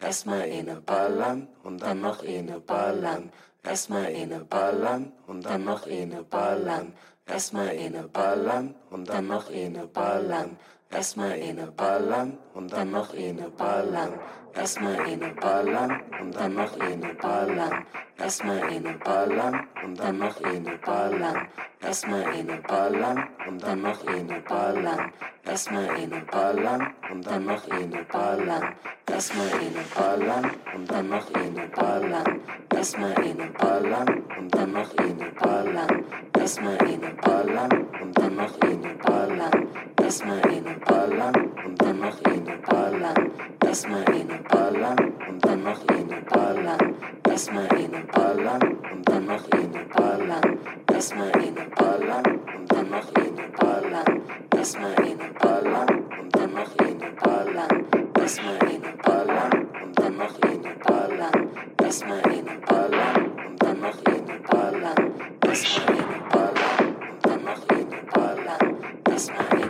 erstmal eine ballern und dann noch eine ballern. Erstmal eine ballern und dann noch eine ballern. Erstmal eine ballern und dann noch eine ballern. Erstmal eine ballern und dann noch eine ballern. Erstmal eine ballern und dann noch eine ballern. Erstmal eine ballern und dann noch eine ballern. Erstmal eine ballern und dann noch eine ballern. Erstmal eine ballern und dann noch eine ballern. Erstmal eine ballern und dann noch eine ballern. Erstmal eine ballern und dann noch eine ballern. Erstmal eine ballern und dann noch eine ballern. Erstmal eine ballern und dann noch eine ballern. Erstmal eine ballern und dann noch eine ballern. Erstmal eine ballern und dann noch eine ballern. Erstmal eine ballern und dann noch eine ballern. Erstmal eine ballern und dann noch eine ballern. Erstmal eine ballern und dann noch eine ballern. Erstmal eine ballern und dann noch eine ballern. Erstmal eine ballern und dann noch eine ballern. Erstmal eine